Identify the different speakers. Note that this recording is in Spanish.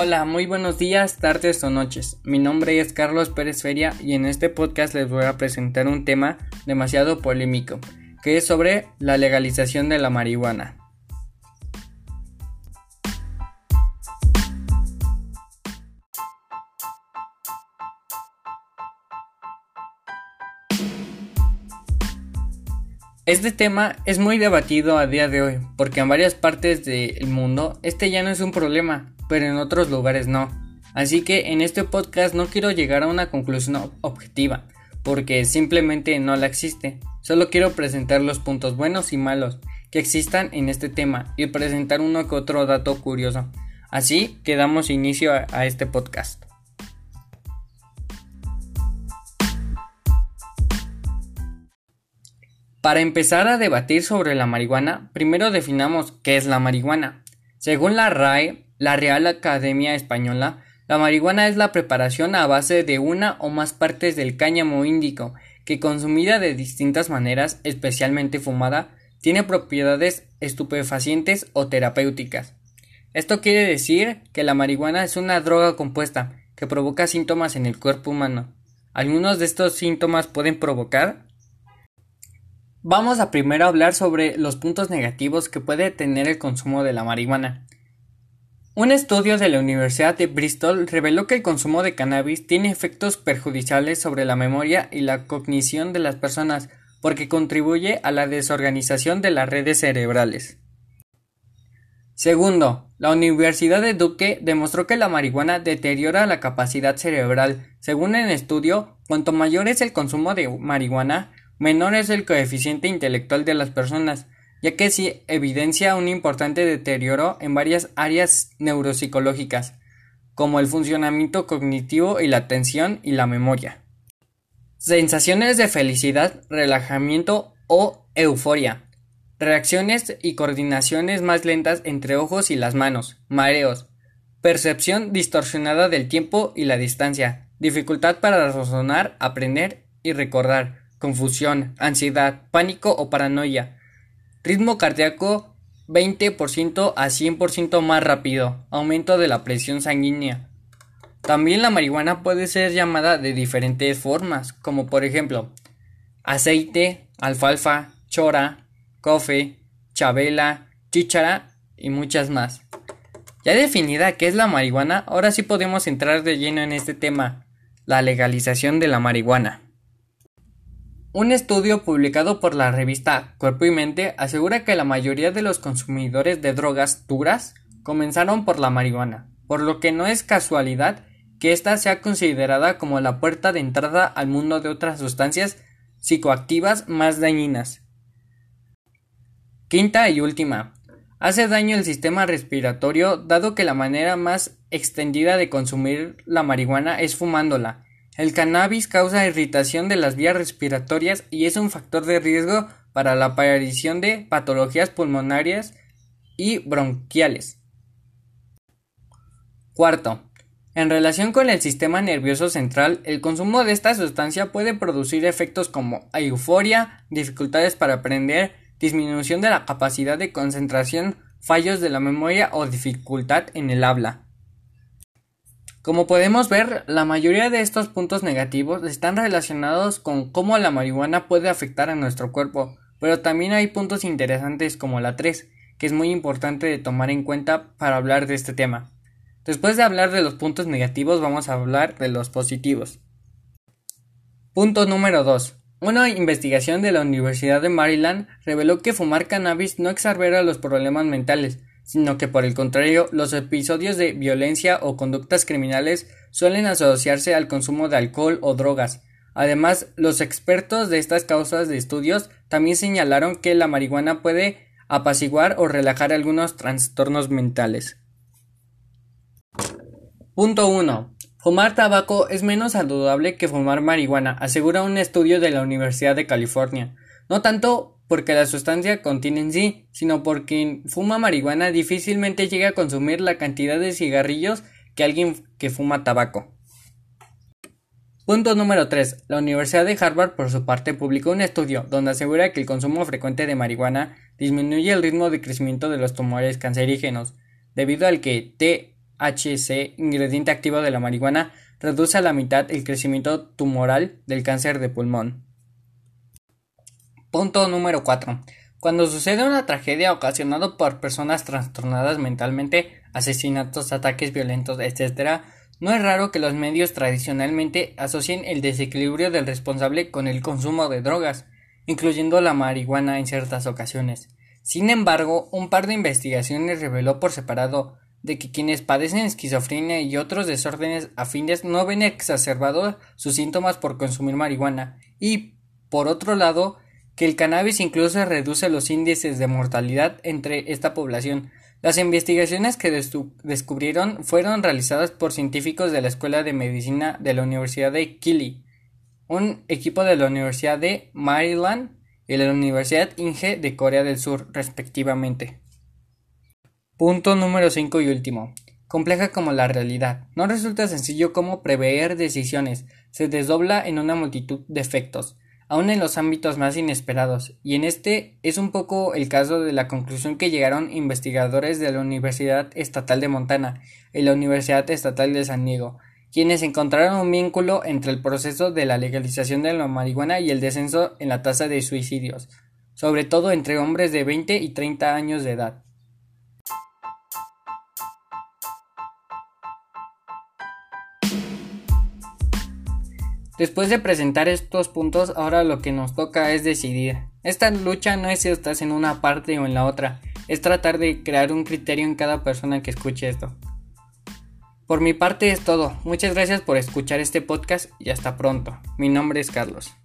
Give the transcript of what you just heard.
Speaker 1: Hola, muy buenos días, tardes o noches. Mi nombre es Carlos Pérez Feria y en este podcast les voy a presentar un tema demasiado polémico, que es sobre la legalización de la marihuana. Este tema es muy debatido a día de hoy, porque en varias partes del mundo este ya no es un problema, pero en otros lugares no. Así que en este podcast no quiero llegar a una conclusión objetiva, porque simplemente no la existe. Solo quiero presentar los puntos buenos y malos que existan en este tema y presentar uno que otro dato curioso. Así que damos inicio a, a este podcast. Para empezar a debatir sobre la marihuana, primero definamos qué es la marihuana. Según la RAE, la Real Academia Española, la marihuana es la preparación a base de una o más partes del cáñamo índico, que consumida de distintas maneras, especialmente fumada, tiene propiedades estupefacientes o terapéuticas. Esto quiere decir que la marihuana es una droga compuesta que provoca síntomas en el cuerpo humano. Algunos de estos síntomas pueden provocar Vamos a primero hablar sobre los puntos negativos que puede tener el consumo de la marihuana. Un estudio de la Universidad de Bristol reveló que el consumo de cannabis tiene efectos perjudiciales sobre la memoria y la cognición de las personas porque contribuye a la desorganización de las redes cerebrales. Segundo, la Universidad de Duke demostró que la marihuana deteriora la capacidad cerebral. Según el estudio, cuanto mayor es el consumo de marihuana, menor es el coeficiente intelectual de las personas, ya que sí evidencia un importante deterioro en varias áreas neuropsicológicas, como el funcionamiento cognitivo y la atención y la memoria. Sensaciones de felicidad, relajamiento o euforia. Reacciones y coordinaciones más lentas entre ojos y las manos, mareos, percepción distorsionada del tiempo y la distancia, dificultad para razonar, aprender y recordar, confusión, ansiedad, pánico o paranoia. Ritmo cardíaco 20% a 100% más rápido. Aumento de la presión sanguínea. También la marihuana puede ser llamada de diferentes formas, como por ejemplo aceite, alfalfa, chora, cofe, chabela, chíchara y muchas más. Ya definida qué es la marihuana, ahora sí podemos entrar de lleno en este tema, la legalización de la marihuana. Un estudio publicado por la revista Cuerpo y Mente asegura que la mayoría de los consumidores de drogas duras comenzaron por la marihuana, por lo que no es casualidad que ésta sea considerada como la puerta de entrada al mundo de otras sustancias psicoactivas más dañinas. Quinta y última. Hace daño al sistema respiratorio dado que la manera más extendida de consumir la marihuana es fumándola, el cannabis causa irritación de las vías respiratorias y es un factor de riesgo para la aparición de patologías pulmonarias y bronquiales. Cuarto, en relación con el sistema nervioso central, el consumo de esta sustancia puede producir efectos como euforia, dificultades para aprender, disminución de la capacidad de concentración, fallos de la memoria o dificultad en el habla. Como podemos ver, la mayoría de estos puntos negativos están relacionados con cómo la marihuana puede afectar a nuestro cuerpo, pero también hay puntos interesantes como la 3, que es muy importante de tomar en cuenta para hablar de este tema. Después de hablar de los puntos negativos, vamos a hablar de los positivos. Punto número 2. Una investigación de la Universidad de Maryland reveló que fumar cannabis no exacerba los problemas mentales, sino que por el contrario los episodios de violencia o conductas criminales suelen asociarse al consumo de alcohol o drogas. Además, los expertos de estas causas de estudios también señalaron que la marihuana puede apaciguar o relajar algunos trastornos mentales. Punto 1. Fumar tabaco es menos saludable que fumar marihuana, asegura un estudio de la Universidad de California. No tanto porque la sustancia contiene en sí, sino porque quien fuma marihuana difícilmente llega a consumir la cantidad de cigarrillos que alguien que fuma tabaco. Punto número 3. La Universidad de Harvard, por su parte, publicó un estudio donde asegura que el consumo frecuente de marihuana disminuye el ritmo de crecimiento de los tumores cancerígenos, debido al que THC, ingrediente activo de la marihuana, reduce a la mitad el crecimiento tumoral del cáncer de pulmón. Punto número 4. Cuando sucede una tragedia ocasionada por personas trastornadas mentalmente, asesinatos, ataques violentos, etc., no es raro que los medios tradicionalmente asocien el desequilibrio del responsable con el consumo de drogas, incluyendo la marihuana en ciertas ocasiones. Sin embargo, un par de investigaciones reveló por separado de que quienes padecen esquizofrenia y otros desórdenes afines no ven exacerbados sus síntomas por consumir marihuana y, por otro lado, que el cannabis incluso reduce los índices de mortalidad entre esta población. Las investigaciones que descubrieron fueron realizadas por científicos de la Escuela de Medicina de la Universidad de Kili, un equipo de la Universidad de Maryland y la Universidad Inge de Corea del Sur, respectivamente. Punto número 5 y último. Compleja como la realidad. No resulta sencillo como prever decisiones. Se desdobla en una multitud de efectos, aun en los ámbitos más inesperados, y en este es un poco el caso de la conclusión que llegaron investigadores de la Universidad Estatal de Montana y la Universidad Estatal de San Diego, quienes encontraron un vínculo entre el proceso de la legalización de la marihuana y el descenso en la tasa de suicidios, sobre todo entre hombres de 20 y 30 años de edad. Después de presentar estos puntos, ahora lo que nos toca es decidir. Esta lucha no es si estás en una parte o en la otra, es tratar de crear un criterio en cada persona que escuche esto. Por mi parte es todo. Muchas gracias por escuchar este podcast y hasta pronto. Mi nombre es Carlos.